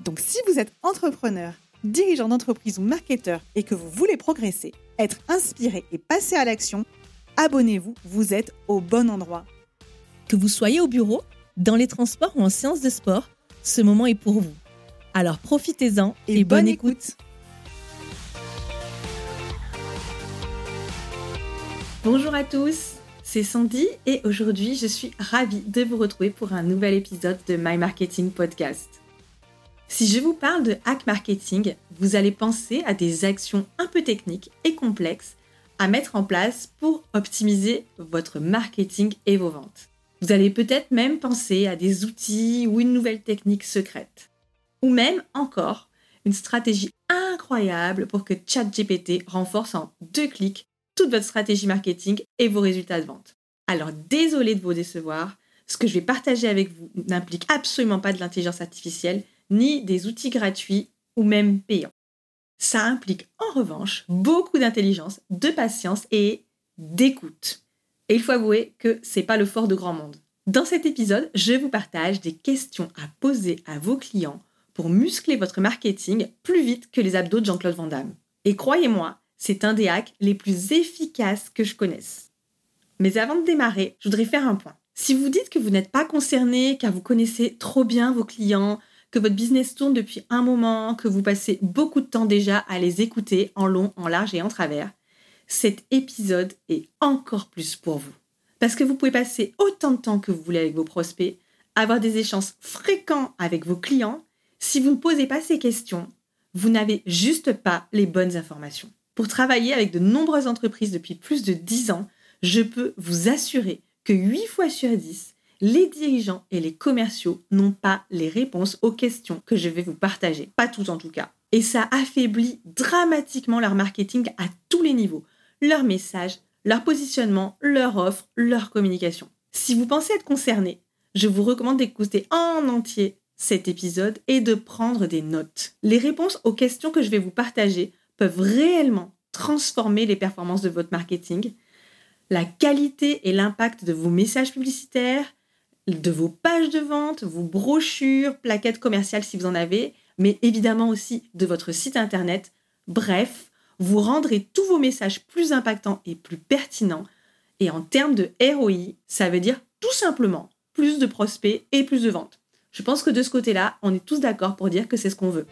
Donc si vous êtes entrepreneur, dirigeant d'entreprise ou marketeur et que vous voulez progresser, être inspiré et passer à l'action, abonnez-vous, vous êtes au bon endroit. Que vous soyez au bureau, dans les transports ou en séance de sport, ce moment est pour vous. Alors profitez-en et, bonne, écoute. Bonjour à tous, c'est Sandy et aujourd'hui je suis ravie de vous retrouver pour un nouvel épisode de My Marketing Podcast. Si je vous parle de hack marketing, vous allez penser à des actions un peu techniques et complexes à mettre en place pour optimiser votre marketing et vos ventes. Vous allez peut-être même penser à des outils ou une nouvelle technique secrète. Ou même encore une stratégie incroyable pour que ChatGPT renforce en deux clics toute votre stratégie marketing et vos résultats de vente. Alors désolé de vous décevoir, ce que je vais partager avec vous n'implique absolument pas de l'intelligence artificielle, ni des outils gratuits ou même payants. Ça implique en revanche beaucoup d'intelligence, de patience et d'écoute. Et il faut avouer que c'est pas le fort de grand monde. Dans cet épisode, je vous partage des questions à poser à vos clients pour muscler votre marketing plus vite que les abdos de Jean-Claude Van Damme. Et croyez-moi, c'est un des hacks les plus efficaces que je connaisse. Mais avant de démarrer, je voudrais faire un point. Si vous dites que vous n'êtes pas concerné car vous connaissez trop bien vos clients, que votre business tourne depuis un moment, que vous passez beaucoup de temps déjà à les écouter en long, en large et en travers, cet épisode est encore plus pour vous. Parce que vous pouvez passer autant de temps que vous voulez avec vos prospects, avoir des échanges fréquents avec vos clients. Si vous ne posez pas ces questions, vous n'avez juste pas les bonnes informations. Pour travailler avec de nombreuses entreprises depuis plus de 10 ans, je peux vous assurer que 8 fois sur 10, les dirigeants et les commerciaux n'ont pas les réponses aux questions que je vais vous partager. Pas toutes en tout cas. Et ça affaiblit dramatiquement leur marketing à tous les niveaux. Leur message, leur positionnement, leur offre, leur communication. Si vous pensez être concerné, je vous recommande d'écouter en entier cet épisode et de prendre des notes. Les réponses aux questions que je vais vous partager peuvent réellement transformer les performances de votre marketing, la qualité et l'impact de vos messages publicitaires, de vos pages de vente, vos brochures, plaquettes commerciales si vous en avez, mais évidemment aussi de votre site internet. Bref, vous rendrez tous vos messages plus impactants et plus pertinents. Et en termes de ROI, ça veut dire tout simplement plus de prospects et plus de ventes. Je pense que de ce côté-là, on est tous d'accord pour dire que c'est ce qu'on veut.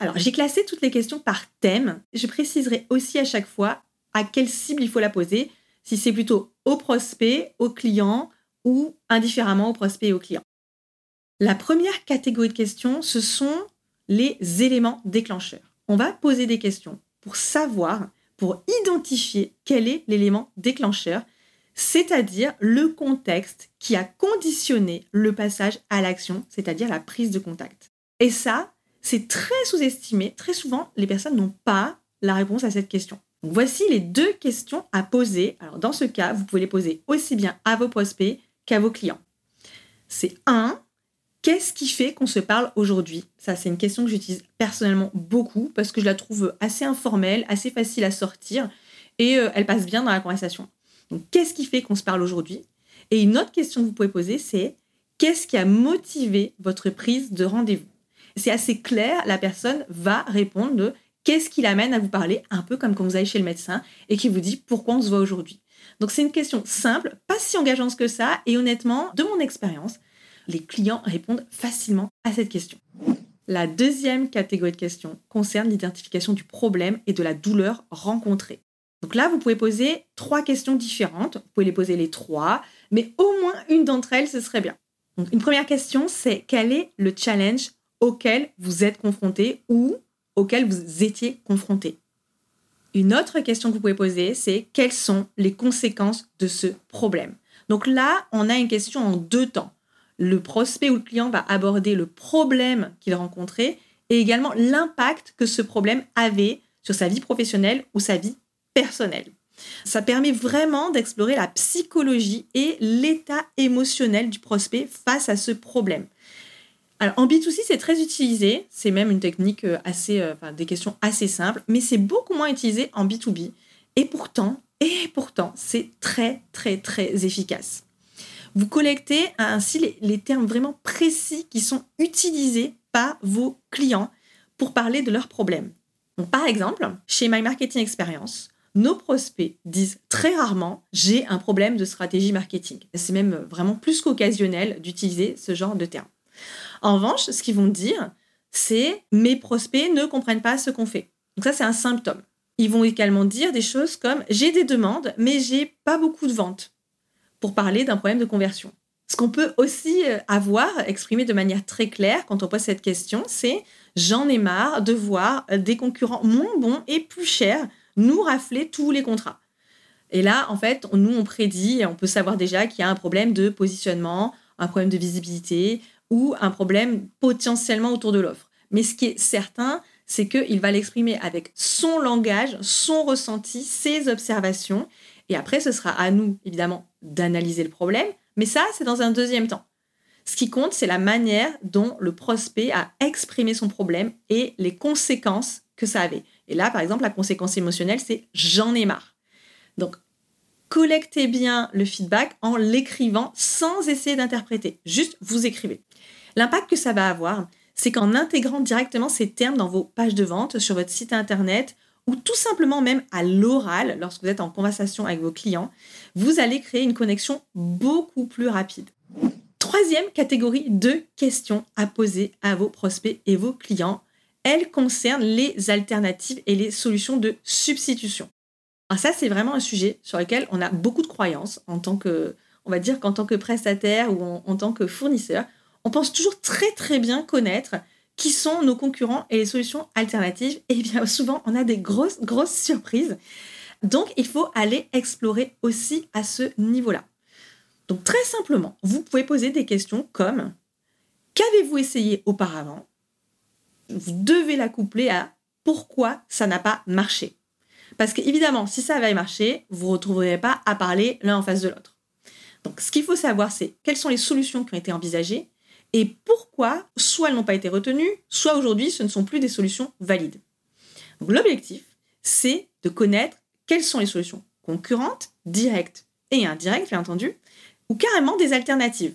Alors, j'ai classé toutes les questions par thème. Je préciserai aussi à chaque fois à quelle cible il faut la poser, si c'est plutôt au prospect, au client ou indifféremment au prospect et au client. La première catégorie de questions, ce sont les éléments déclencheurs. On va poser des questions pour savoir, pour identifier quel est l'élément déclencheur, c'est-à-dire le contexte qui a conditionné le passage à l'action, c'est-à-dire la prise de contact. Et ça, c'est très sous-estimé. Très souvent, les personnes n'ont pas la réponse à cette question voici les deux questions à poser. Alors dans ce cas, vous pouvez les poser aussi bien à vos prospects qu'à vos clients. C'est un, qu'est-ce qui fait qu'on se parle aujourd'hui? Ça, c'est une question que j'utilise personnellement beaucoup parce que je la trouve assez informelle, assez facile à sortir et euh, elle passe bien dans la conversation. Qu'est-ce qui fait qu'on se parle aujourd'hui? Et une autre question que vous pouvez poser, c'est qu'est-ce qui a motivé votre prise de rendez-vous? C'est assez clair, la personne va répondre Qu'est-ce qui l'amène à vous parler un peu comme quand vous allez chez le médecin et qui vous dit pourquoi on se voit aujourd'hui Donc c'est une question simple, pas si engageante que ça, et honnêtement, de mon expérience, les clients répondent facilement à cette question. La deuxième catégorie de questions concerne l'identification du problème et de la douleur rencontrée. Donc là, vous pouvez poser trois questions différentes. Vous pouvez les poser les trois, mais au moins une d'entre elles, ce serait bien. Donc une première question, c'est quel est le challenge auquel vous êtes confronté ou auquel vous étiez confronté. Une autre question que vous pouvez poser, c'est quelles sont les conséquences de ce problème? Donc là, on a une question en deux temps. le prospect ou le client va aborder le problème qu'il rencontrait et également l'impact que ce problème avait sur sa vie professionnelle ou sa vie personnelle. Ça permet vraiment d'explorer la psychologie et l'état émotionnel du prospect face à ce problème. Alors, en B2C, c'est très utilisé. C'est même une technique euh, assez, euh, enfin, des questions assez simples, mais c'est beaucoup moins utilisé en B2B. Et pourtant, et pourtant, c'est très, très, très efficace. Vous collectez ainsi les, termes vraiment précis qui sont utilisés par vos clients pour parler de leurs problèmes. Par exemple, chez My Marketing Experience, nos prospects disent très rarement j'ai un problème de stratégie marketing. C'est même vraiment plus qu'occasionnel d'utiliser ce genre de termes. En revanche, ce qu'ils vont dire, c'est mes prospects ne comprennent pas ce qu'on fait. Donc ça, c'est un symptôme. Ils vont également dire des choses comme j'ai des demandes, mais j'ai pas beaucoup de ventes pour parler d'un problème de conversion. Ce qu'on peut aussi euh, avoir exprimé de manière très claire quand on pose cette question, c'est j'en ai marre de voir des concurrents moins bons et plus chers nous rafler tous les contrats. Et là, en fait, nous, on prédit, on peut savoir déjà qu'il y a un problème de positionnement, un problème de visibilité, ou un problème potentiellement autour de l'offre. Mais ce qui est certain, c'est qu'il va l'exprimer avec son langage, son ressenti, ses observations. Et après, ce sera à nous, évidemment, d'analyser le problème. Mais ça, c'est dans un deuxième temps. Ce qui compte, c'est la manière dont le prospect a exprimé son problème et les conséquences que ça avait. Et là, par exemple, la conséquence émotionnelle, c'est j'en ai marre. Donc, collectez bien le feedback en l'écrivant sans essayer d'interpréter. Juste, vous écrivez. L'impact que ça va avoir, c'est qu'en intégrant directement ces termes dans vos pages de vente, sur votre site internet, ou tout simplement même à l'oral, lorsque vous êtes en conversation avec vos clients, vous allez créer une connexion beaucoup plus rapide. Troisième catégorie de questions à poser à vos prospects et vos clients, elle concerne les alternatives et les solutions de substitution. Alors ça, c'est vraiment un sujet sur lequel on a beaucoup de croyances en tant que, on va dire qu'en tant que prestataire ou en tant que fournisseur on pense toujours très très bien connaître qui sont nos concurrents et les solutions alternatives. Et bien souvent, on a des grosses, grosses surprises. Donc, il faut aller explorer aussi à ce niveau-là. Donc, très simplement, vous pouvez poser des questions comme Qu'avez-vous essayé auparavant? Vous devez la coupler à pourquoi ça n'a pas marché? Parce qu'évidemment, si ça avait marché, vous ne retrouverez pas à parler l'un en face de l'autre. Donc, ce qu'il faut savoir, c'est quelles sont les solutions qui ont été envisagées et pourquoi soit elles n'ont pas été retenues, soit aujourd'hui ce ne sont plus des solutions valides. l'objectif, c'est de connaître quelles sont les solutions concurrentes, directes et indirectes, bien entendu, ou carrément des alternatives.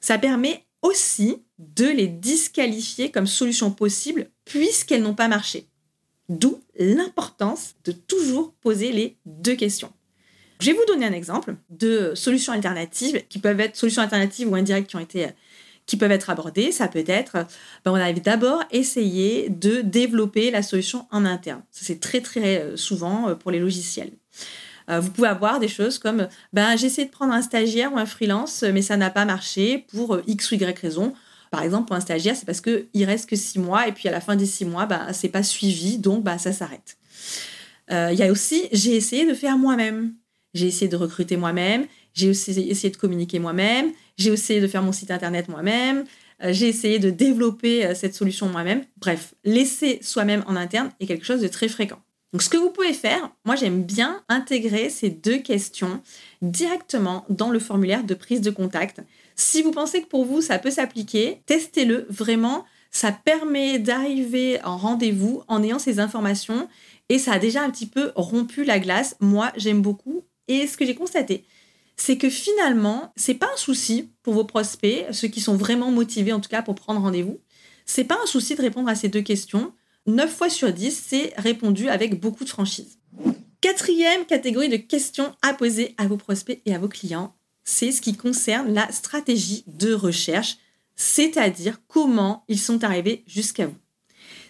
Ça permet aussi de les disqualifier comme solutions possibles puisqu'elles n'ont pas marché. D'où l'importance de toujours poser les deux questions. Je vais vous donner un exemple de solutions alternatives qui peuvent être solutions alternatives ou indirectes qui ont été qui peuvent être abordées. Ça peut être, ben, on a d'abord essayé de développer la solution en interne. Ça, c'est très, très euh, souvent euh, pour les logiciels. Euh, vous pouvez avoir des choses comme, ben, j'ai essayé de prendre un stagiaire ou un freelance, mais ça n'a pas marché pour X ou Y raison. Par exemple, pour un stagiaire, c'est parce qu'il reste que six mois et puis à la fin des six mois, ben, c'est pas suivi, donc ben, ça s'arrête. Il y a aussi, j'ai essayé de faire moi-même. J'ai essayé de recruter moi-même, j'ai aussi essayé de communiquer moi-même, j'ai essayé de faire mon site internet moi-même, euh, j'ai essayé de développer euh, cette solution moi-même. Bref, laisser soi-même en interne est quelque chose de très fréquent. Donc ce que vous pouvez faire, moi j'aime bien intégrer ces deux questions directement dans le formulaire de prise de contact. Si vous pensez que pour vous ça peut s'appliquer, testez-le vraiment. Ça permet d'arriver en rendez-vous en ayant ces informations et ça a déjà un petit peu rompu la glace. Moi j'aime beaucoup. Et ce que j'ai constaté, c'est que finalement, c'est pas un souci pour vos prospects, ceux qui sont vraiment motivés en tout cas pour prendre rendez-vous. C'est pas un souci de répondre à ces deux questions. 9 fois sur 10, c'est répondu avec beaucoup de franchise. Quatrième catégorie de questions à poser à vos prospects et à vos clients, c'est ce qui concerne la stratégie de recherche, c'est-à-dire comment ils sont arrivés jusqu'à vous.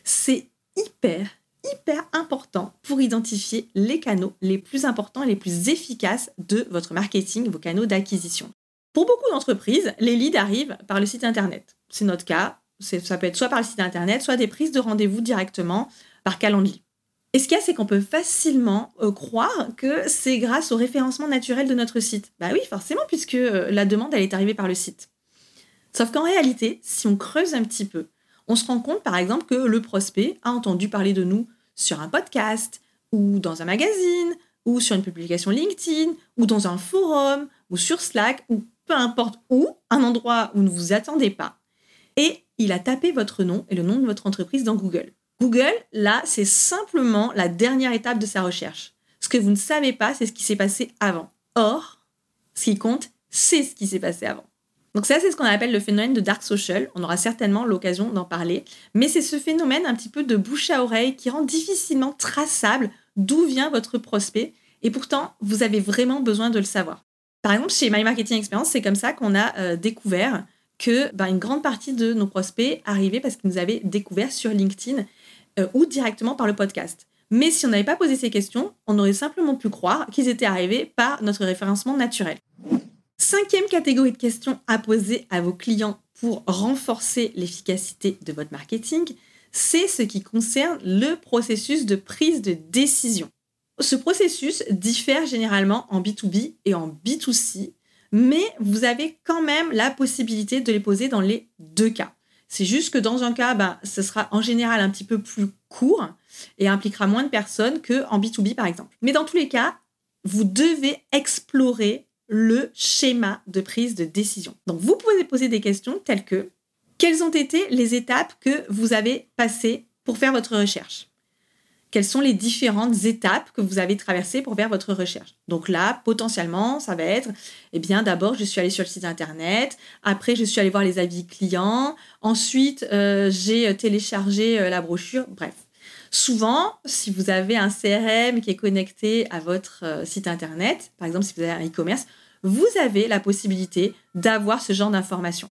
C'est hyper, hyper important pour identifier les canaux les plus importants et les plus efficaces de votre marketing, vos canaux d'acquisition. Pour beaucoup d'entreprises, les leads arrivent par le site internet. C'est notre cas. Ça peut être soit par le site internet, soit des prises de rendez-vous directement par Calendly. Et ce qu'il y a, c'est qu'on peut facilement euh, croire que c'est grâce au référencement naturel de notre site. Bah oui, forcément, puisque euh, la demande, elle est arrivée par le site. Sauf qu'en réalité, si on creuse un petit peu, on se rend compte par exemple que le prospect a entendu parler de nous sur un podcast ou dans un magazine ou sur une publication LinkedIn ou dans un forum ou sur Slack ou peu importe où, un endroit où ne vous attendez pas. Et il a tapé votre nom et le nom de votre entreprise dans Google. Google, là, c'est simplement la dernière étape de sa recherche. Ce que vous ne savez pas, c'est ce qui s'est passé avant. Or, ce qui compte, c'est ce qui s'est passé avant. Donc ça, c'est ce qu'on appelle le phénomène de dark social. On aura certainement l'occasion d'en parler. Mais c'est ce phénomène un petit peu de bouche à oreille qui rend difficilement traçable d'où vient votre prospect. Et pourtant, vous avez vraiment besoin de le savoir. Par exemple, chez My Marketing Experience, c'est comme ça qu'on a euh, découvert que ben, une grande partie de nos prospects arrivaient parce qu'ils nous avaient découvert sur LinkedIn euh, ou directement par le podcast. Mais si on n'avait pas posé ces questions, on aurait simplement pu croire qu'ils étaient arrivés par notre référencement naturel. Cinquième catégorie de questions à poser à vos clients pour renforcer l'efficacité de votre marketing, c'est ce qui concerne le processus de prise de décision. Ce processus diffère généralement en B2B et en B2C, mais vous avez quand même la possibilité de les poser dans les deux cas. C'est juste que dans un cas, ben, ce sera en général un petit peu plus court et impliquera moins de personnes qu'en B2B par exemple. Mais dans tous les cas, vous devez explorer le schéma de prise de décision. Donc vous pouvez poser des questions telles que quelles ont été les étapes que vous avez passées pour faire votre recherche? Quelles sont les différentes étapes que vous avez traversées pour faire votre recherche? Donc là, potentiellement, ça va être, eh bien, d'abord, je suis allée sur le site internet, après, je suis allée voir les avis clients, ensuite, euh, j'ai téléchargé euh, la brochure, bref. Souvent, si vous avez un CRM qui est connecté à votre euh, site internet, par exemple, si vous avez un e-commerce, vous avez la possibilité d'avoir ce genre d'informations.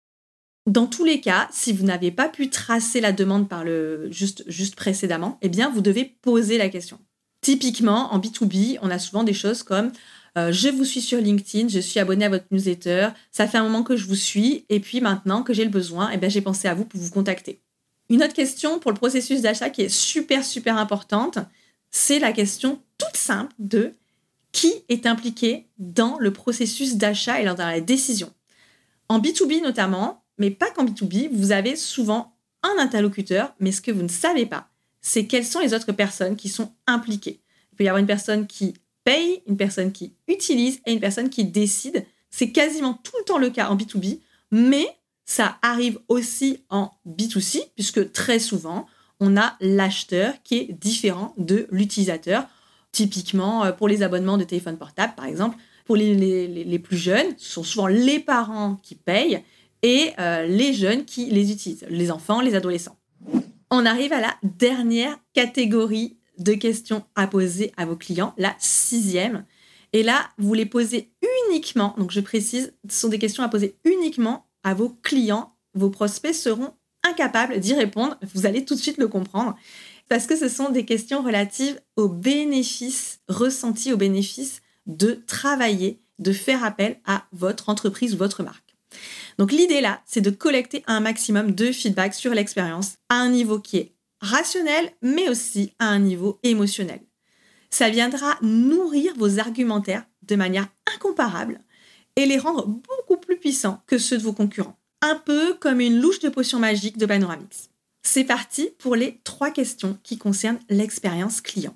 Dans tous les cas, si vous n'avez pas pu tracer la demande par le juste, précédemment, eh bien, vous devez poser la question. Typiquement, en B2B, on a souvent des choses comme euh, je vous suis sur LinkedIn, je suis abonné à votre newsletter, ça fait un moment que je vous suis, et puis maintenant que j'ai le besoin, eh j'ai pensé à vous pour vous contacter. Une autre question pour le processus d'achat qui est super, super importante, c'est la question toute simple de qui est impliqué dans le processus d'achat et dans la décision. En B2B notamment, mais pas qu'en B2B, vous avez souvent un interlocuteur, mais ce que vous ne savez pas, c'est quelles sont les autres personnes qui sont impliquées. Il peut y avoir une personne qui paye, une personne qui utilise et une personne qui décide. C'est quasiment tout le temps le cas en B2B, mais ça arrive aussi en B2C, puisque très souvent, on a l'acheteur qui est différent de l'utilisateur. Typiquement, euh, pour les abonnements de téléphone portable, par exemple, pour les, les, plus jeunes, ce sont souvent les parents qui payent et euh, les jeunes qui les utilisent, les enfants, les adolescents. On arrive à la dernière catégorie de questions à poser à vos clients, la sixième. Et là, vous les posez uniquement, donc je précise, ce sont des questions à poser uniquement à vos clients. Vos prospects seront incapables d'y répondre, vous allez tout de suite le comprendre, parce que ce sont des questions relatives aux bénéfices ressentis, aux bénéfices de travailler, de faire appel à votre entreprise ou votre marque. Donc l'idée là, c'est de collecter un maximum de feedback sur l'expérience à un niveau qui est rationnel, mais aussi à un niveau émotionnel. Ça viendra nourrir vos argumentaires de manière incomparable et les rendre beaucoup plus puissants que ceux de vos concurrents. Un peu comme une louche de potion magique de Panoramix. C'est parti pour les trois questions qui concernent l'expérience client.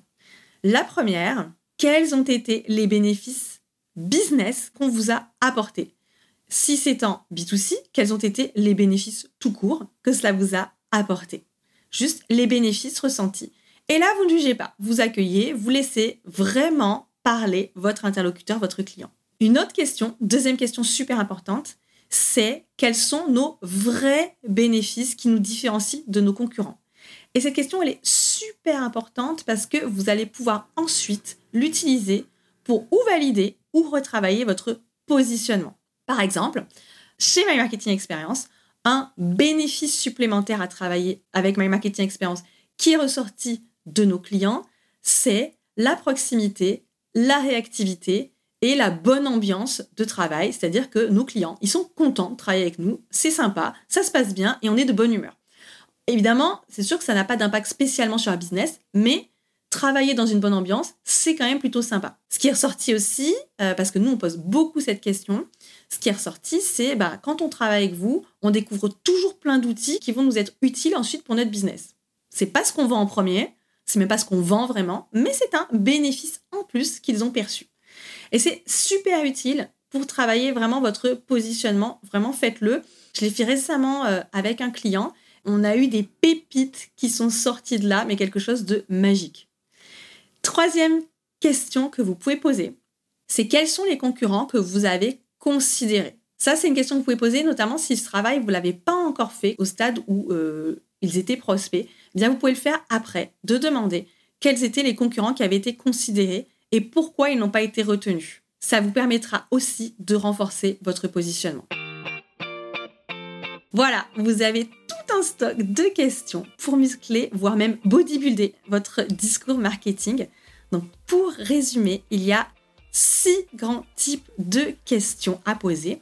La première, quels ont été les bénéfices business qu'on vous a apportés? Si c'est en B2C, quels ont été les bénéfices tout court que cela vous a apporté? Juste les bénéfices ressentis. Et là, vous ne jugez pas, vous accueillez, vous laissez vraiment parler votre interlocuteur, votre client. Une autre question, deuxième question super importante, c'est quels sont nos vrais bénéfices qui nous différencient de nos concurrents. Et cette question, elle est super importante parce que vous allez pouvoir ensuite l'utiliser pour ou valider ou retravailler votre positionnement. Par exemple, chez My Marketing Experience, un bénéfice supplémentaire à travailler avec My Marketing Experience qui est ressorti de nos clients, c'est la proximité, la réactivité et la bonne ambiance de travail. C'est-à-dire que nos clients, ils sont contents de travailler avec nous, c'est sympa, ça se passe bien et on est de bonne humeur. Évidemment, c'est sûr que ça n'a pas d'impact spécialement sur la business, mais travailler dans une bonne ambiance, c'est quand même plutôt sympa. Ce qui est ressorti aussi, euh, parce que nous on pose beaucoup cette question, ce qui est ressorti, c'est bah, quand on travaille avec vous, on découvre toujours plein d'outils qui vont nous être utiles ensuite pour notre business. C'est pas ce qu'on vend en premier, c'est même pas ce qu'on vend vraiment, mais c'est un bénéfice en plus qu'ils ont perçu. Et c'est super utile pour travailler vraiment votre positionnement. Vraiment, faites-le. Je l'ai fait récemment euh, avec un client. On a eu des pépites qui sont sorties de là, mais quelque chose de magique. Troisième question que vous pouvez poser, c'est quels sont les concurrents que vous avez considérés? Ça, c'est une question que vous pouvez poser, notamment si ce travail, vous ne l'avez pas encore fait au stade où euh, ils étaient prospects. Eh bien, vous pouvez le faire après, de demander quels étaient les concurrents qui avaient été considérés et pourquoi ils n'ont pas été retenus. Ça vous permettra aussi de renforcer votre positionnement. Voilà, vous avez tout un stock de questions pour muscler, voire même bodybuilder votre discours marketing. Donc pour résumer, il y a six grands types de questions à poser.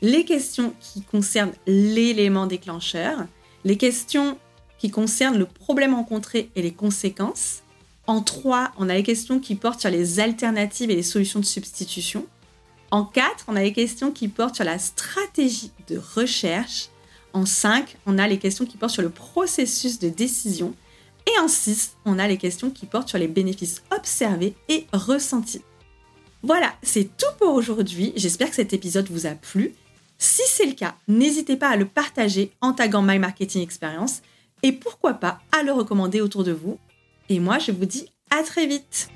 Les questions qui concernent l'élément déclencheur, les questions qui concernent le problème rencontré et les conséquences. En trois, on a les questions qui portent sur les alternatives et les solutions de substitution. En quatre, on a les questions qui portent sur la stratégie de recherche. En 5, on a les questions qui portent sur le processus de décision. Et en 6, on a les questions qui portent sur les bénéfices observés et ressentis. Voilà, c'est tout pour aujourd'hui. J'espère que cet épisode vous a plu. Si c'est le cas, n'hésitez pas à le partager en taguant My Marketing Experience et pourquoi pas à le recommander autour de vous. Et moi, je vous dis à très vite